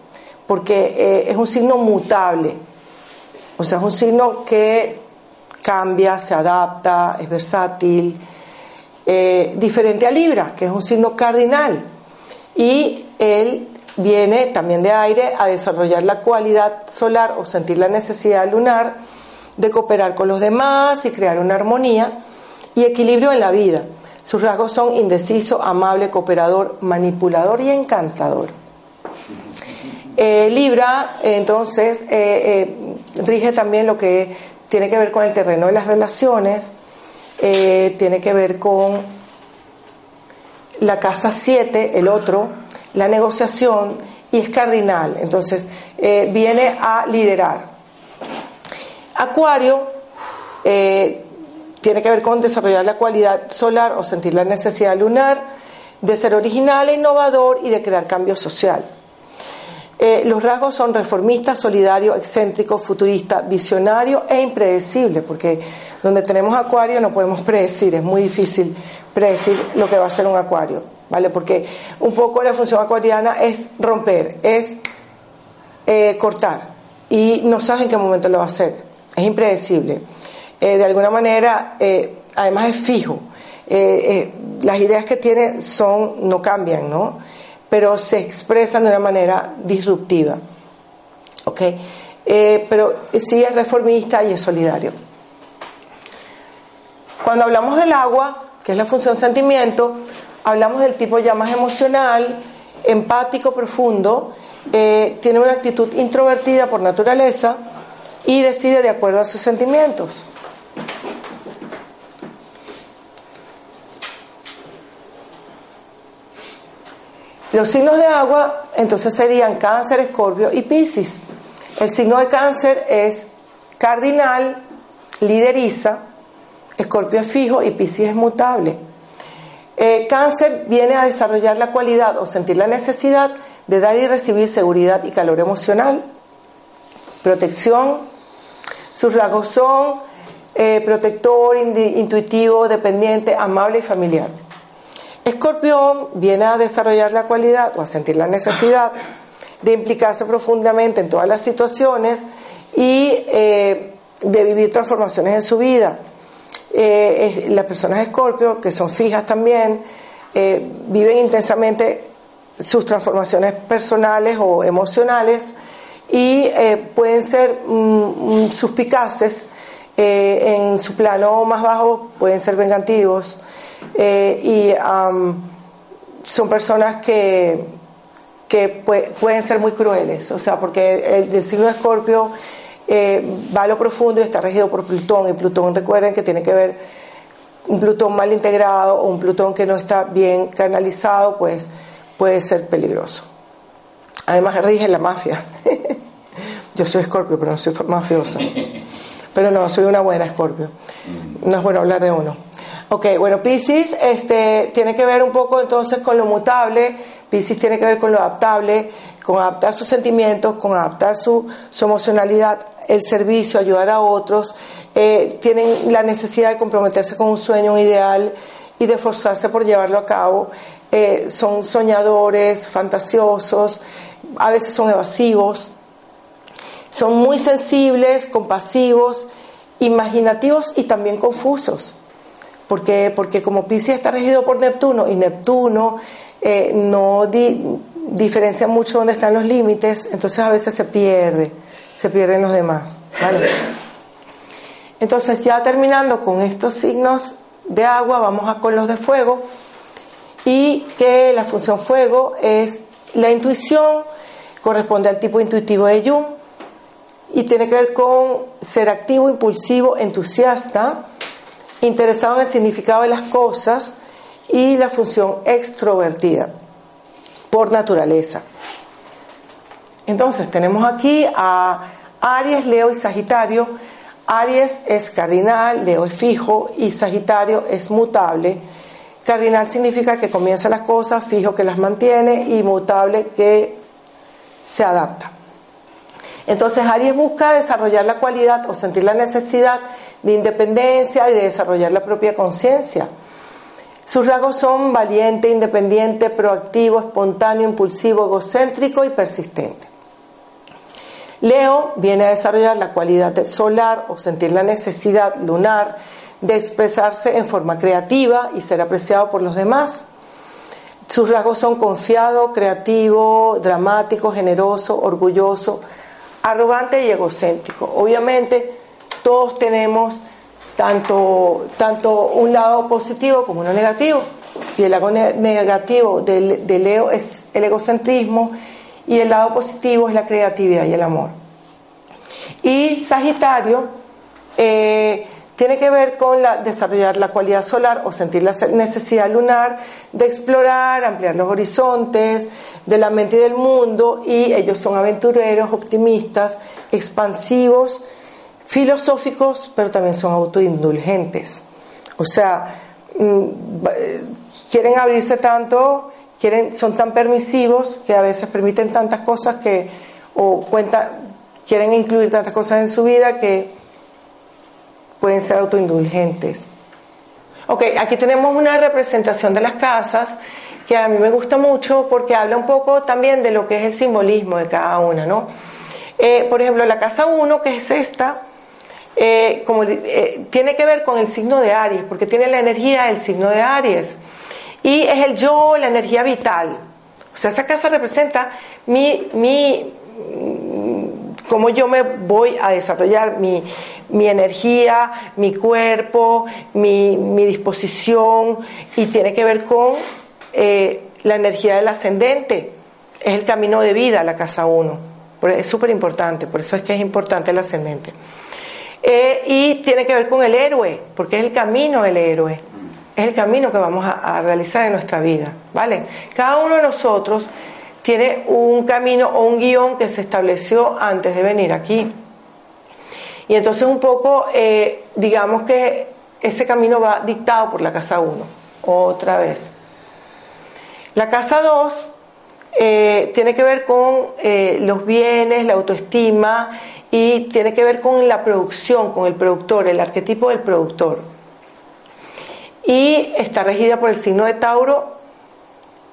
porque eh, es un signo mutable, o sea, es un signo que cambia, se adapta, es versátil, eh, diferente a Libra, que es un signo cardinal. Y él viene también de aire a desarrollar la cualidad solar o sentir la necesidad lunar de cooperar con los demás y crear una armonía y equilibrio en la vida. Sus rasgos son indeciso, amable, cooperador, manipulador y encantador. Eh, Libra, entonces, eh, rige también lo que tiene que ver con el terreno de las relaciones, tiene que ver con la casa 7, el otro, la negociación, y es cardinal, entonces viene a liderar. Acuario tiene que ver con desarrollar la cualidad solar o sentir la necesidad lunar de ser original e innovador y de crear cambio social. Eh, los rasgos son reformista, solidario, excéntrico, futurista, visionario e impredecible, porque donde tenemos acuario no podemos predecir, es muy difícil predecir lo que va a ser un acuario, ¿vale? Porque un poco la función acuariana es romper, es eh, cortar, y no sabes en qué momento lo va a hacer, es impredecible. Eh, de alguna manera, además es fijo, las ideas que tiene son, no cambian, ¿no? pero se expresan de una manera disruptiva. ¿Ok? Eh, pero sí es reformista y es solidario. Cuando hablamos del agua, que es la función sentimiento, hablamos del tipo ya más emocional, empático, profundo, eh, tiene una actitud introvertida por naturaleza y decide de acuerdo a sus sentimientos. Los signos de agua entonces serían cáncer, escorpio y piscis. El signo de cáncer es cardinal, lideriza, escorpio es fijo y piscis es mutable. Eh, cáncer viene a desarrollar la cualidad o sentir la necesidad de dar y recibir seguridad y calor emocional, protección. Sus rasgos son eh, protector, intuitivo, dependiente, amable y familiar. Escorpión viene a desarrollar la cualidad o a sentir la necesidad de implicarse profundamente en todas las situaciones y eh, de vivir transformaciones en su vida. Eh, las personas Escorpio, que son fijas también, eh, viven intensamente sus transformaciones personales o emocionales y pueden ser mm, mm, suspicaces en su plano más bajo, pueden ser vengativos eh, y son personas que, que pueden ser muy crueles, o sea, porque el, signo de Escorpio eh, va a lo profundo y está regido por Plutón, y Plutón recuerden que tiene que ver un Plutón mal integrado o un Plutón que no está bien canalizado, pues puede ser peligroso. Además rige la mafia. Yo soy Escorpio, pero no soy mafiosa. Pero no, soy una buena Escorpio. No es bueno hablar de uno. Ok, bueno, Pisces este, tiene que ver un poco entonces con lo mutable, Pisces tiene que ver con lo adaptable, con adaptar sus sentimientos, con adaptar su, emocionalidad, el servicio, ayudar a otros, eh, tienen la necesidad de comprometerse con un sueño, un ideal y de esforzarse por llevarlo a cabo. Eh, son soñadores, fantasiosos, a veces son evasivos, son muy sensibles, compasivos, imaginativos y también confusos. Porque, porque como Pisces está regido por Neptuno y Neptuno eh, no diferencia mucho dónde están los límites, entonces a veces se pierde, se pierden los demás. Entonces ya terminando con estos signos de agua, vamos a con los de fuego y que la función fuego es la intuición, corresponde al tipo intuitivo de Jung y tiene que ver con ser activo, impulsivo, entusiasta, interesado en el significado de las cosas y la función extrovertida por naturaleza. Entonces tenemos aquí a Aries, Leo y Sagitario. Aries es cardinal, Leo es fijo y Sagitario es mutable. Cardinal significa que comienza las cosas, fijo que las mantiene y mutable que se adapta. Entonces Aries busca desarrollar la cualidad o sentir la necesidad de independencia y de desarrollar la propia conciencia. Sus rasgos son valiente, independiente, proactivo, espontáneo, impulsivo, egocéntrico y persistente. Leo viene a desarrollar la cualidad solar o sentir la necesidad lunar de expresarse en forma creativa y ser apreciado por los demás. Sus rasgos son confiado, creativo, dramático, generoso, orgulloso, arrogante y egocéntrico. Obviamente todos tenemos tanto, tanto un lado positivo como uno negativo. Y el lado negativo de, Leo es el egocentrismo y el lado positivo es la creatividad y el amor. Y Sagitario eh, tiene que ver con la, desarrollar la cualidad solar o sentir la necesidad lunar de explorar, ampliar los horizontes de la mente y del mundo y ellos son aventureros, optimistas, expansivos, filosóficos, pero también son autoindulgentes. O sea, mm, quieren abrirse tanto, son tan permisivos que a veces permiten tantas cosas que, o cuenta, quieren incluir tantas cosas en su vida que pueden ser autoindulgentes. Ok, aquí tenemos una representación de las casas que a mí me gusta mucho porque habla un poco también de lo que es el simbolismo de cada una, ¿no? Eh, por ejemplo, la casa 1, que es esta, eh, como, eh, tiene que ver con el signo de Aries, porque tiene la energía del signo de Aries. Y es el yo, la energía vital. O sea, esta casa representa mi, mi cómo yo me voy a desarrollar mi, energía, mi cuerpo, mi, disposición, y tiene que ver con eh, la energía del ascendente. Es el camino de vida, la casa 1. Es súper importante, por eso es que es importante el ascendente. Eh, y tiene que ver con el héroe, porque es el camino del héroe. Es el camino que vamos a, realizar en nuestra vida, ¿vale? Cada uno de nosotros tiene un camino o un guion que se estableció antes de venir aquí. Y entonces un poco, eh, digamos que ese camino va dictado por la casa 1, otra vez. La casa 2 eh, tiene que ver con eh, los bienes, la autoestima y tiene que ver con la producción, con el productor, el arquetipo del productor. Y está regida por el signo de Tauro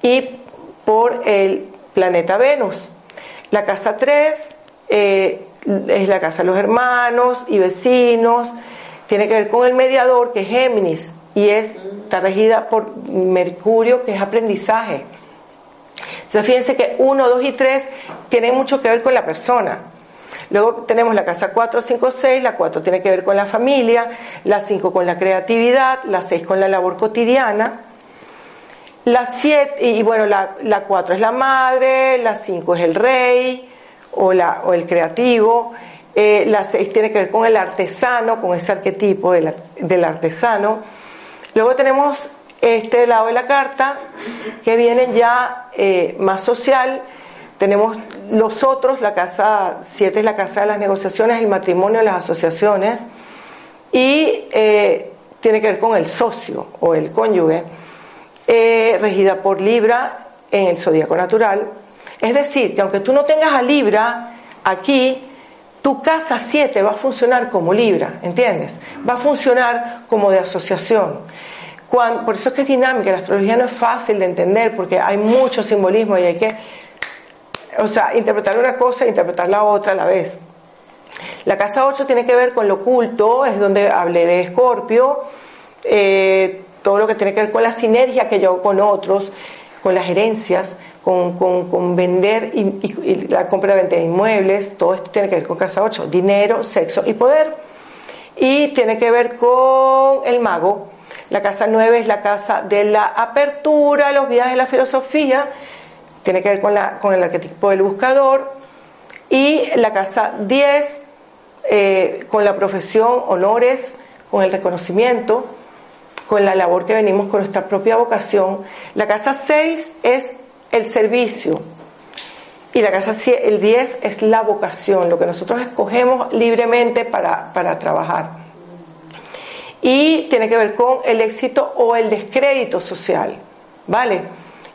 y por el planeta Venus. La casa 3 eh, es la casa de los hermanos y vecinos, tiene que ver con el mediador que es Géminis y es, está regida por Mercurio que es aprendizaje. Entonces fíjense que 1, 2 y 3 tienen mucho que ver con la persona. Luego tenemos la casa 4, 5, 6, la 4 tiene que ver con la familia, la 5 con la creatividad, la 6 con la labor cotidiana, la 7, y bueno, la, la 4 es la madre, la 5 es el rey o, la, o el creativo, eh, la 6 tiene que ver con el artesano, con ese arquetipo del, del artesano. Luego tenemos este lado de la carta, que viene ya eh, más social. Tenemos los otros, la casa 7 es la casa de las negociaciones, el matrimonio, las asociaciones, y eh, tiene que ver con el socio o el cónyuge. Eh, regida por Libra en el zodíaco natural. Es decir, que aunque tú no tengas a Libra aquí, tu casa 7 va a funcionar como Libra, ¿entiendes? Va a funcionar como de asociación. por eso es que es dinámica, la astrología no es fácil de entender porque hay mucho simbolismo y hay que, o sea, interpretar una cosa e interpretar la otra a la vez. La casa 8 tiene que ver con lo oculto, es donde hablé de Escorpio. Eh, todo lo que tiene que ver con la sinergia que yo con otros, con las herencias, con, vender y, la compra-venta de inmuebles, todo esto tiene que ver con casa 8, dinero, sexo y poder. y tiene que ver con el mago. La casa 9 es la casa de la apertura, los viajes, la filosofía, tiene que ver con, el arquetipo del buscador. Y la casa 10 eh, con la profesión, honores, con el reconocimiento, con la labor que venimos con nuestra propia vocación. La casa 6 es el servicio. Y la casa el 10 es la vocación, lo que nosotros escogemos libremente para, para trabajar. Y tiene que ver con el éxito o el descrédito social, ¿vale?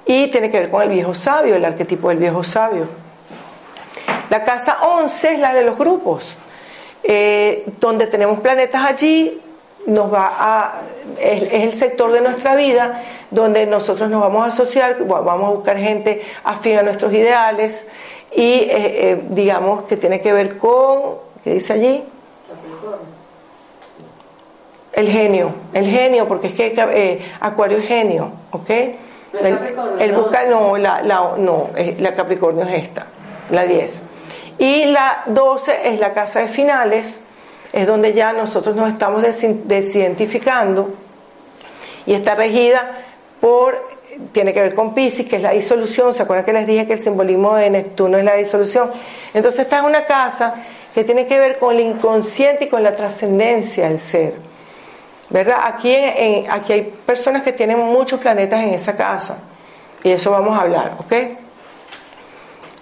Y tiene que ver con el viejo sabio, el arquetipo del viejo sabio. La casa 11 es la de los grupos, eh, donde tenemos planetas allí, nos va a, es, el sector de nuestra vida donde nosotros nos vamos a asociar, vamos a buscar gente afín a nuestros ideales y eh, eh, digamos que tiene que ver con, ¿qué dice allí? El genio, el genio, porque es que Acuario es genio, ¿ok? El, busca, no, la, la, no, la Capricornio es esta, la 10. Y la 12 es la casa de finales, es donde ya nosotros nos estamos desidentificando y está regida por, tiene que ver con Pisces, que es la disolución, ¿se acuerdan que les dije que el simbolismo de Neptuno es la disolución? Entonces esta es una casa que tiene que ver con el inconsciente y con la trascendencia del ser. ¿Verdad? Aquí, en, aquí hay personas que tienen muchos planetas en esa casa y eso vamos a hablar, ¿ok?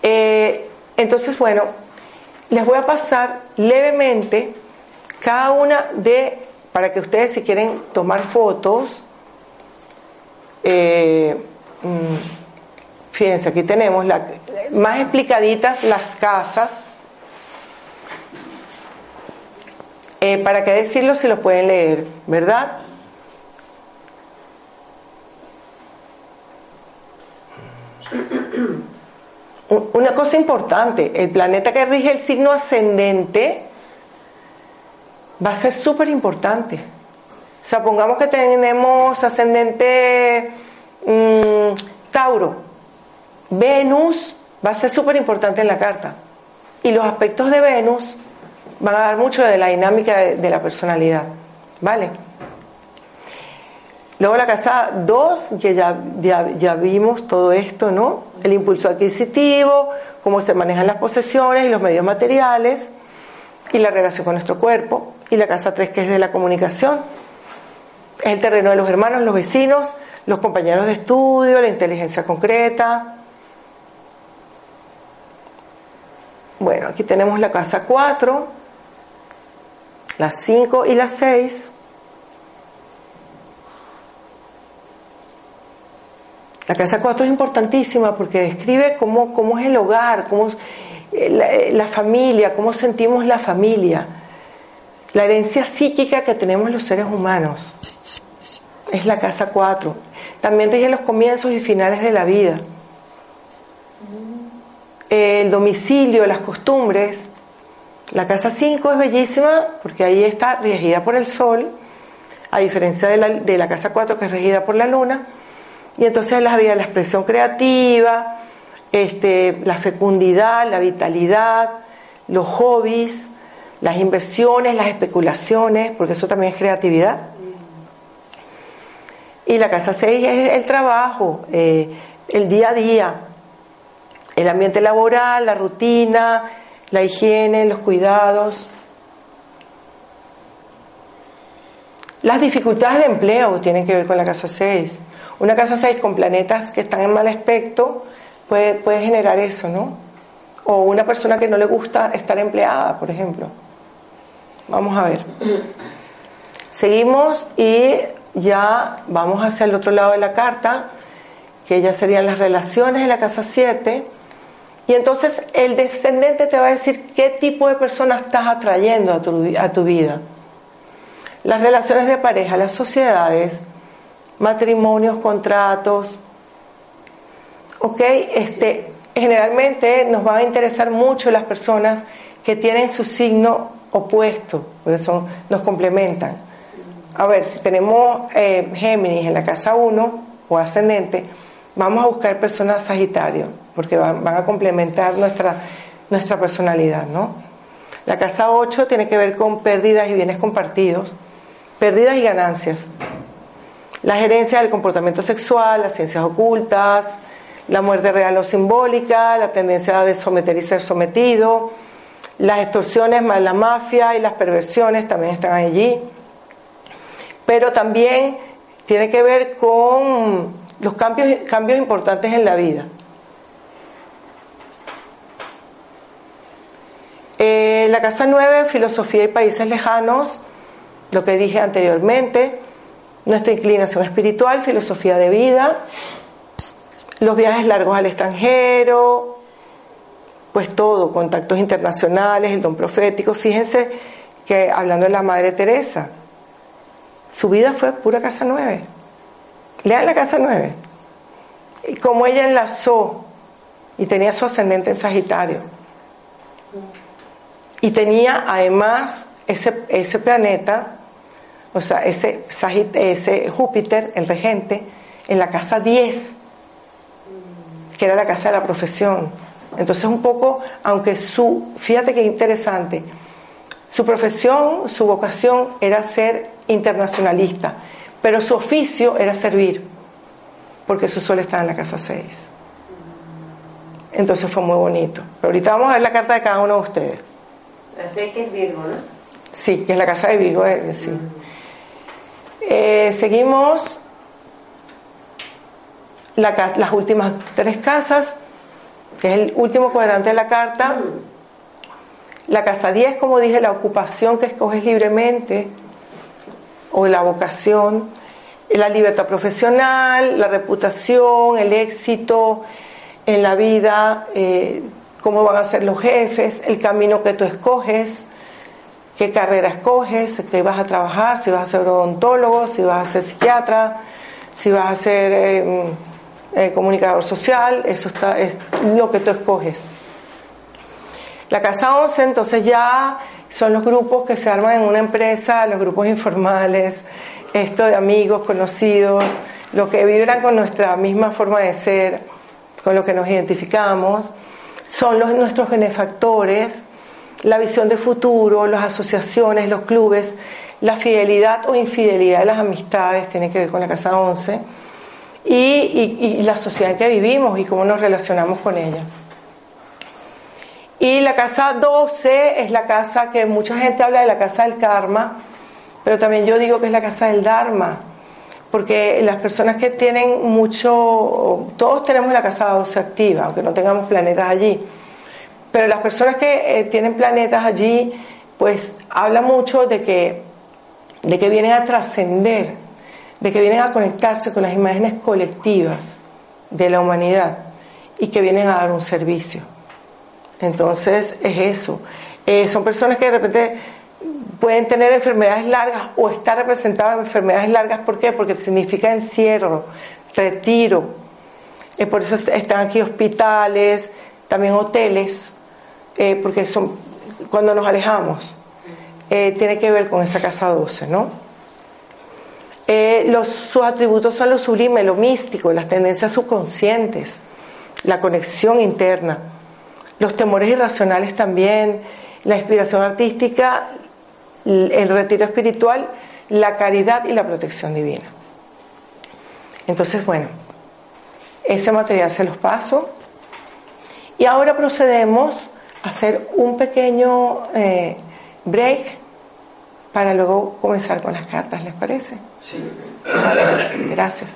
Eh, entonces, bueno, les voy a pasar levemente cada una de, para que ustedes si quieren tomar fotos, eh, mm, fíjense, aquí tenemos la, más explicaditas las casas. Eh, ¿Para qué decirlo si lo pueden leer, verdad? Una cosa importante, el planeta que rige el signo ascendente va a ser súper importante. O sea, pongamos que tenemos ascendente mm, Tauro. Venus va a ser súper importante en la carta. Y los aspectos de Venus van a dar mucho de la dinámica de, la personalidad. ¿Vale? Luego la casa 2, que ya, ya, ya, vimos todo esto, ¿no? El impulso adquisitivo, cómo se manejan las posesiones y los medios materiales y la relación con nuestro cuerpo y la casa 3 que es de la comunicación. Es el terreno de los hermanos, los vecinos, los compañeros de estudio, la inteligencia concreta. Bueno, aquí tenemos la casa 4, la 5 y la 6. La casa 4 es importantísima porque describe cómo, cómo es el hogar, cómo es la, la familia, cómo sentimos la familia la herencia psíquica que tenemos los seres humanos es la casa 4. También rige los comienzos y finales de la vida. El domicilio, las costumbres. La casa 5 es bellísima porque ahí está regida por el sol, a diferencia de la, de la casa 4 que es regida por la luna. Y entonces la, la expresión creativa, este, la fecundidad, la vitalidad, los hobbies, las inversiones, las especulaciones, porque eso también es creatividad. Y la casa 6 es el trabajo, eh, el día a día, el ambiente laboral, la rutina, la higiene, los cuidados. Las dificultades de empleo tienen que ver con la casa 6. Una casa 6 con planetas que están en mal aspecto puede, puede generar eso, ¿no? O una persona que no le gusta estar empleada, por ejemplo. Vamos a ver. Seguimos y ya vamos hacia el otro lado de la carta, que ya serían las relaciones en la casa 7. Y entonces el descendente te va a decir qué tipo de persona estás atrayendo a tu, a tu vida. Las relaciones de pareja, las sociedades, matrimonios, contratos. Ok, este, generalmente nos van a interesar mucho las personas que tienen su signo opuestos, porque son, nos complementan. A ver, si tenemos eh, Géminis en la casa 1 o ascendente, vamos a buscar personas Sagitario, porque van, a complementar nuestra, nuestra personalidad, ¿no? La casa 8 tiene que ver con pérdidas y bienes compartidos, pérdidas y ganancias. La gerencia del comportamiento sexual, las ciencias ocultas, la muerte real o simbólica, la tendencia de someter y ser sometido, las extorsiones, la mafia y las perversiones también están allí. Pero también tiene que ver con los cambios, cambios importantes en la vida. Eh, la casa 9, filosofía y países lejanos, lo que dije anteriormente, nuestra inclinación espiritual, filosofía de vida, los viajes largos al extranjero, pues todo, contactos internacionales, el don profético. Fíjense que hablando de la Madre Teresa, su vida fue pura casa 9. Lean la casa 9. Y como ella enlazó y tenía su ascendente en Sagitario y tenía además ese, ese planeta, o sea, ese, ese Júpiter, el regente, en la casa 10, que era la casa de la profesión. Entonces un poco, aunque su, fíjate qué interesante, su profesión, su vocación era ser internacionalista, pero su oficio era servir, porque su sol estaba en la casa 6. Entonces fue muy bonito. Pero ahorita vamos a ver la carta de cada uno de ustedes. La que es Virgo, ¿no? Sí, que es la casa de Virgo, eh, sí. Eh, seguimos las últimas tres casas, que es el último cuadrante de la carta. La casa 10, como dije, la ocupación que escoges libremente o la vocación, la libertad profesional, la reputación, el éxito en la vida, eh, cómo van a ser los jefes, el camino que tú escoges, qué carrera escoges, qué vas a trabajar, si vas a ser odontólogo, si vas a ser psiquiatra, si vas a ser eh, eh, comunicador social, eso está, es lo que tú escoges. La casa 11 entonces ya son los grupos que se arman en una empresa, los grupos informales, esto de amigos, conocidos, los que vibran con nuestra misma forma de ser, con lo que nos identificamos, son los, nuestros benefactores, la visión de futuro, las asociaciones, los clubes, la fidelidad o infidelidad de las amistades, tiene que ver con la casa 11, y, la sociedad en que vivimos y cómo nos relacionamos con ella. Y la casa 12 es la casa que mucha gente habla de la casa del karma, pero también yo digo que es la casa del dharma, porque las personas que tienen mucho, todos tenemos la casa 12 activa, aunque no tengamos planetas allí, pero las personas que eh, tienen planetas allí, pues habla mucho de que, de que vienen a trascender, de que vienen a conectarse con las imágenes colectivas de la humanidad y que vienen a dar un servicio. Entonces es eso. Eh, son personas que de repente pueden tener enfermedades largas o estar representadas en enfermedades largas. ¿Por qué? Porque significa encierro, retiro. Eh, por eso están aquí hospitales, también hoteles, eh, porque son cuando nos alejamos, eh, tiene que ver con esa casa 12, ¿no? Los, sus atributos son lo sublime, lo místico, las tendencias subconscientes, la conexión interna, los temores irracionales también, la inspiración artística, el retiro espiritual, la caridad y la protección divina. Entonces, bueno, ese material se los paso. Y ahora procedemos hacer un pequeño eh, break para luego comenzar con las cartas, ¿les parece? Sí. Gracias.